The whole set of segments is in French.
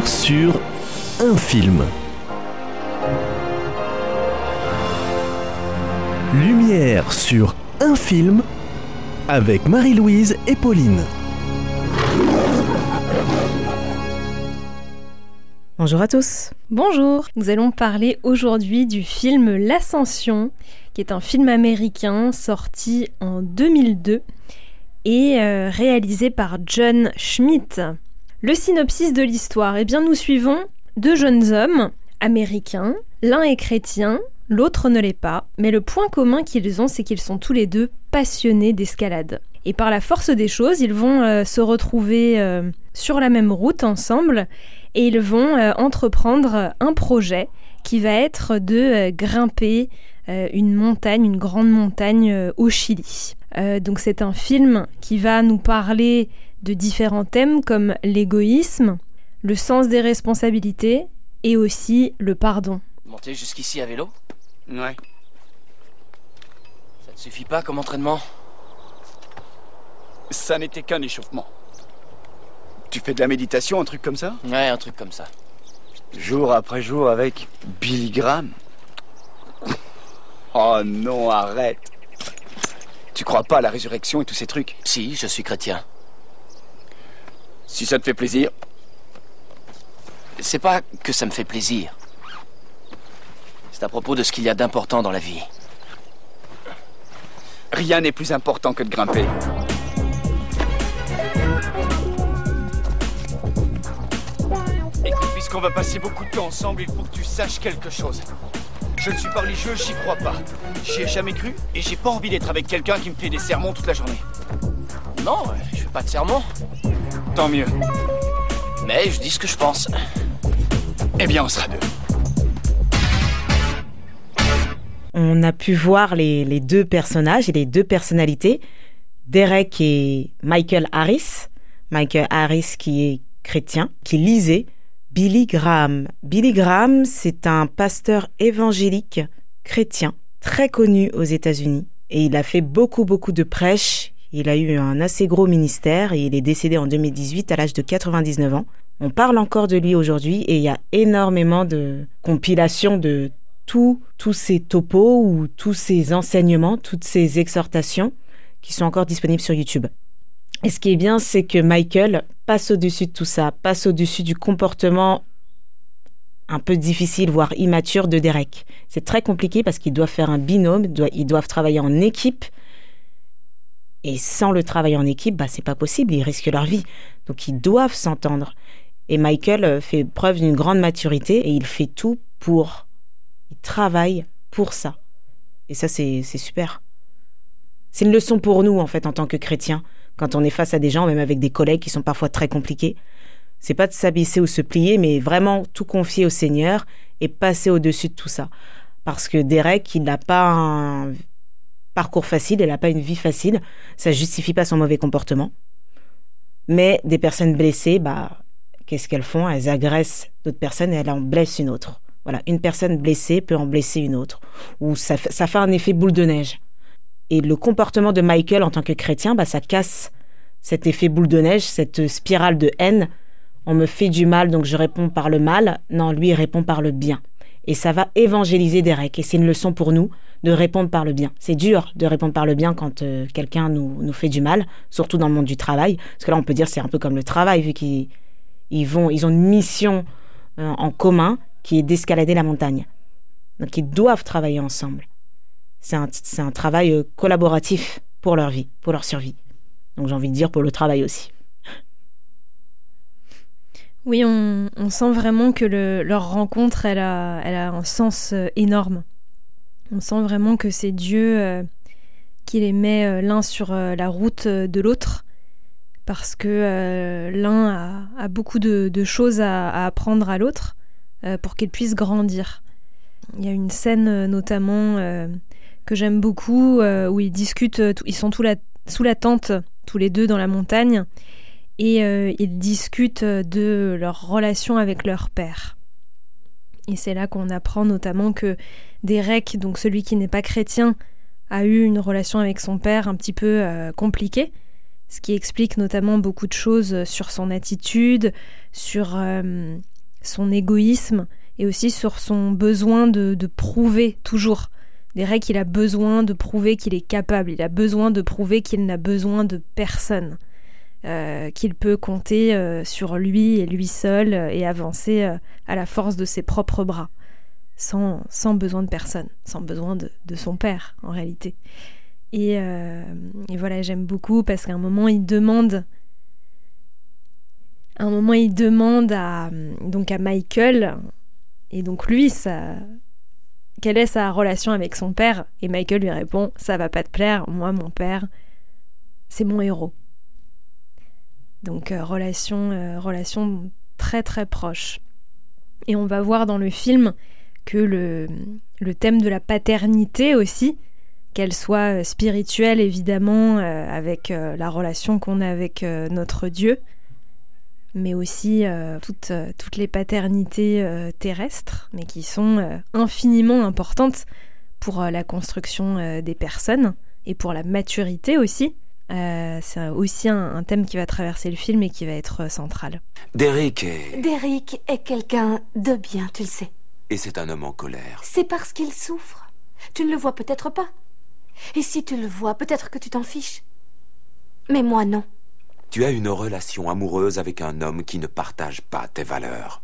Lumière sur un film. Lumière sur un film avec Marie-Louise et Pauline. Bonjour à tous. Bonjour. Nous allons parler aujourd'hui du film L'Ascension, qui est un film américain sorti en 2002 et euh, réalisé par John Schmidt. Le synopsis de l'histoire, eh bien nous suivons deux jeunes hommes américains, l'un est chrétien, l'autre ne l'est pas, mais le point commun qu'ils ont, c'est qu'ils sont tous les deux passionnés d'escalade. Et par la force des choses, ils vont euh, se retrouver euh, sur la même route ensemble et ils vont entreprendre un projet qui va être de grimper une montagne, une grande montagne au Chili. donc c'est un film qui va nous parler de différents thèmes comme l'égoïsme, le sens des responsabilités et aussi le pardon. Monter jusqu'ici à vélo? Ouais. Ça ne suffit pas comme entraînement? Ça n'était qu'un échauffement. Tu fais de la méditation, un truc comme ça? Ouais, un truc comme ça. Jour après jour avec Billy Graham Oh non, arrête. Tu crois pas à la résurrection et tous ces trucs? Si, je suis chrétien. Si ça te fait plaisir. C'est pas que ça me fait plaisir. C'est à propos de ce qu'il y a d'important dans la vie. Rien n'est plus important que de grimper. Écoute, puisqu'on va passer beaucoup de temps ensemble, il faut que tu saches quelque chose. Je ne suis pas religieux, j'y crois pas. J'y ai jamais cru et j'ai pas envie d'être avec quelqu'un qui me fait des sermons toute la journée. Non, je fais pas de sermons. Tant mieux. Mais je dis ce que je pense. Eh bien, on sera deux. On a pu voir les, deux personnages et les deux personnalités, Derek et Michael Harris. Michael Harris qui est chrétien, qui lisait Billy Graham. Billy Graham, c'est un pasteur évangélique chrétien très connu aux États-Unis et il a fait beaucoup beaucoup de prêches il a eu un assez gros ministère et il est décédé en 2018 à l'âge de 99 ans. On parle encore de lui aujourd'hui et il y a énormément de compilations de tous tous ces topos ou tous ces enseignements, toutes ces exhortations qui sont encore disponibles sur YouTube. Et ce qui est bien, c'est que Michael passe au-dessus de tout ça, passe au-dessus du comportement un peu difficile, voire immature de Derek. C'est très compliqué parce qu'ils doivent faire un binôme, ils doivent travailler en équipe et sans le travail en équipe, bah, c'est pas possible, ils risquent leur vie. Donc ils doivent s'entendre. Et Michael euh, fait preuve d'une grande maturité et il fait tout pour. Il travaille pour ça. Et ça, c'est super. C'est une leçon pour nous, en fait, en tant que chrétiens, quand on est face à des gens, même avec des collègues qui sont parfois très compliqués. C'est pas de s'abaisser ou se plier, mais vraiment tout confier au Seigneur et passer au-dessus de tout ça. Parce que Derek, il n'a pas parcours facile, elle n'a pas une vie facile, ça justifie pas son mauvais comportement. Mais des personnes blessées, bah, qu'est-ce qu'elles font? Elles agressent d'autres personnes et elles en blessent une autre. Voilà, une personne blessée peut en blesser une autre. Ou ça, fait un effet boule de neige. Et le comportement de Michael en tant que chrétien, bah, ça casse cet effet boule de neige, cette spirale de haine. On me fait du mal, donc je réponds par le mal. Non, lui, il répond par le bien. Et ça va évangéliser Derek. Et c'est une leçon pour nous de répondre par le bien. C'est dur de répondre par le bien quand euh, quelqu'un nous, nous fait du mal, surtout dans le monde du travail. Parce que là, on peut dire c'est un peu comme le travail, vu qu'ils ils vont, ils ont une mission euh, en commun qui est d'escalader la montagne. Donc ils doivent travailler ensemble. C'est un, c'est un travail euh, collaboratif pour leur vie, pour leur survie. Donc j'ai envie de dire pour le travail aussi. Oui, on, sent vraiment que le, leur rencontre, elle a, un sens énorme. On sent vraiment que c'est Dieu euh, qui les met euh, l'un sur euh, la route de l'autre, parce que l'un a, beaucoup de, choses à, apprendre à l'autre pour qu'il puisse grandir. Il y a une scène notamment que j'aime beaucoup où ils discutent, ils sont sous la tente tous les deux dans la montagne et ils discutent de leur relation avec leur père. Et c'est là qu'on apprend notamment que Derek, donc celui qui n'est pas chrétien, a eu une relation avec son père un petit peu euh, compliquée, ce qui explique notamment beaucoup de choses sur son attitude, sur euh, son égoïsme et aussi sur son besoin de, de prouver toujours. Derek, il a besoin de prouver qu'il est capable, il a besoin de prouver qu'il n'a besoin de personne, euh, qu'il peut compter euh, sur lui et lui seul euh, et avancer à la force de ses propres bras, sans, sans besoin de personne, sans besoin de, de son père en réalité. Et, et voilà, j'aime beaucoup parce qu'à un moment, il demande à un moment, il demande à, donc à Michael, et donc lui, ça, quelle est sa relation avec son père? Et Michael lui répond Ça va pas te plaire, moi, mon père, c'est mon héros. Donc, euh, relation, euh, relation très très proche. Et on va voir dans le film que le, le thème de la paternité aussi, qu'elle soit spirituelle évidemment, euh, avec la relation qu'on a avec notre Dieu, mais aussi euh, toutes, euh, toutes, les paternités euh, terrestres, mais qui sont infiniment importantes pour la construction des personnes et pour la maturité aussi. C'est aussi un, thème qui va traverser le film et qui va être central. Derrick est... Derrick est quelqu'un de bien, tu le sais. Et c'est un homme en colère. C'est parce qu'il souffre. Tu ne le vois peut-être pas. Et si tu le vois, peut-être que tu t'en fiches. Mais moi, non. Tu as une relation amoureuse avec un homme qui ne partage pas tes valeurs.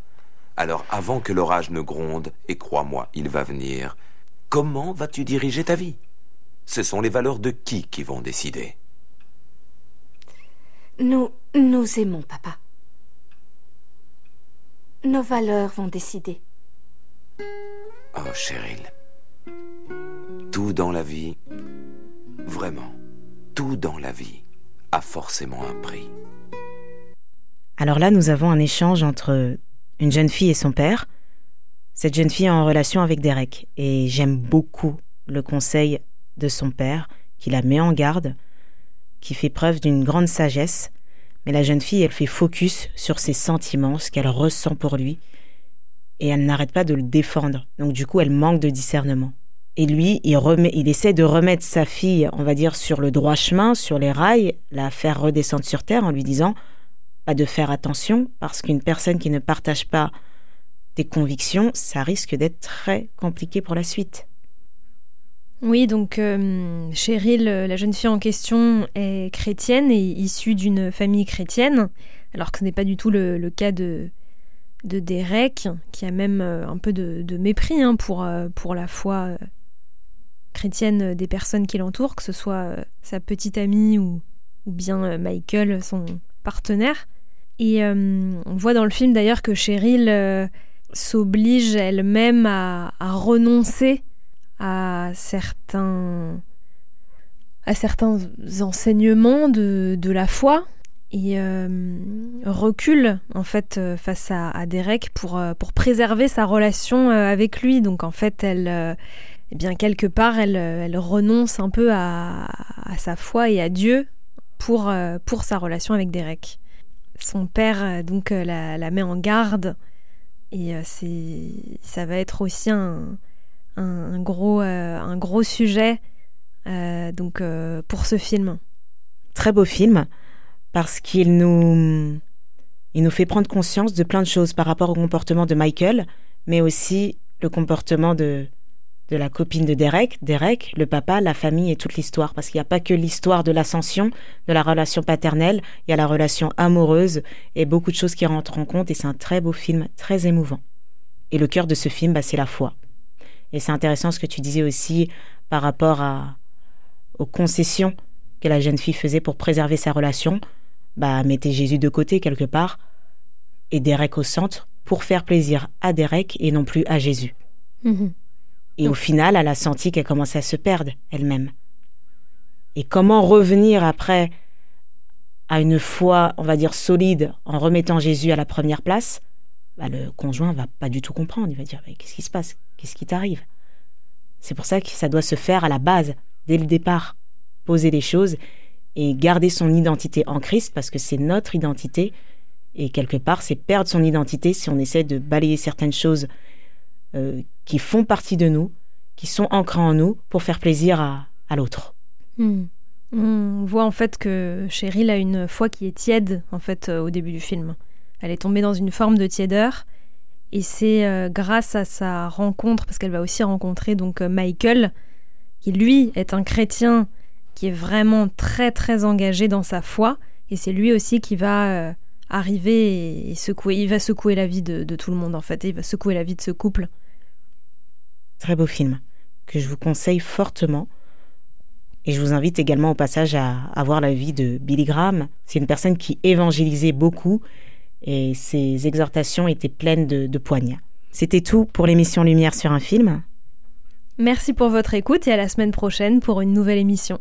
Alors avant que l'orage ne gronde, et crois-moi, il va venir, comment vas-tu diriger ta vie? Ce sont les valeurs de qui qui vont décider? Nous, nous aimons papa. Nos valeurs vont décider. Oh, Cheryl. Tout dans la vie, vraiment, tout dans la vie a forcément un prix. Alors là, nous avons un échange entre une jeune fille et son père. Cette jeune fille est en relation avec Derek et j'aime beaucoup le conseil de son père qui la met en garde, qui fait preuve d'une grande sagesse. Mais la jeune fille, elle fait focus sur ses sentiments, ce qu'elle ressent pour lui, et elle n'arrête pas de le défendre. Donc du coup, elle manque de discernement. Et lui, il, remet, il essaie de remettre sa fille, on va dire, sur le droit chemin, sur les rails, la faire redescendre sur terre en lui disant pas de faire attention, parce qu'une personne qui ne partage pas tes convictions, ça risque d'être très compliqué pour la suite. Oui, donc euh, Cheryl, la jeune fille en question, est chrétienne et issue d'une famille chrétienne, alors que ce n'est pas du tout le, cas de, de Derek, qui a même euh, un peu de, mépris hein, pour, euh, pour la foi chrétienne des personnes qui l'entourent, que ce soit euh, sa petite amie ou, bien euh, Michael, son partenaire. Et euh, on voit dans le film d'ailleurs que Cheryl s'oblige elle-même à, renoncer à certains, à certains enseignements de, de la foi et recule en fait face à, à Derek pour, pour préserver sa relation avec lui. Donc en fait elle eh bien quelque part elle, elle renonce un peu à, sa foi et à Dieu pour, euh, pour sa relation avec Derek. Son père euh, donc euh, la, met en garde et c'est ça va être aussi un, un, gros, un gros sujet donc pour ce film. Très beau film parce qu'il nous il nous fait prendre conscience de plein de choses par rapport au comportement de Michael, mais aussi le comportement de, de la copine de Derek, Derek, le papa, la famille et toute l'histoire. Parce qu'il n'y a pas que l'histoire de l'ascension, de la relation paternelle, il y a la relation amoureuse et beaucoup de choses qui rentrent en compte. Et c'est un très beau film, très émouvant. Et le cœur de ce film, bah, c'est la foi. Et c'est intéressant ce que tu disais aussi par rapport à, aux concessions que la jeune fille faisait pour préserver sa relation. Bah, mettez Jésus de côté quelque part et Derek au centre pour faire plaisir à Derek et non plus à Jésus. Mm-hmm. Et au final, elle a senti qu'elle commençait à se perdre elle-même. Et comment revenir après à une foi, on va dire, solide en remettant Jésus à la première place? Bah, Le conjoint va pas du tout comprendre. Il va dire Qu'est-ce qui se passe? Qu'est-ce qui t'arrive? C'est pour ça que ça doit se faire à la base, dès le départ. Poser les choses et garder son identité en Christ parce que c'est notre identité. Et quelque part, c'est perdre son identité si on essaie de balayer certaines choses euh, qui font partie de nous, qui sont ancrés en nous pour faire plaisir à, à l'autre. Hmm. On voit en fait que Cheryl a une foi qui est tiède en fait euh, au début du film. Elle est tombée dans une forme de tiédeur Et c'est euh, grâce à sa rencontre, parce qu'elle va aussi rencontrer donc euh, Michael, qui lui est un chrétien qui est vraiment très très engagé dans sa foi, et c'est lui aussi qui va euh, arriver et, secouer, il va secouer la vie de, tout le monde en fait, il va secouer la vie de ce couple. Très beau film que je vous conseille fortement. Et je vous invite également au passage à, à voir la vie de Billy Graham. C'est une personne qui évangélisait beaucoup et ses exhortations étaient pleines de, de poignards. C'était tout pour l'émission Lumière sur un film. Merci pour votre écoute et à la semaine prochaine pour une nouvelle émission.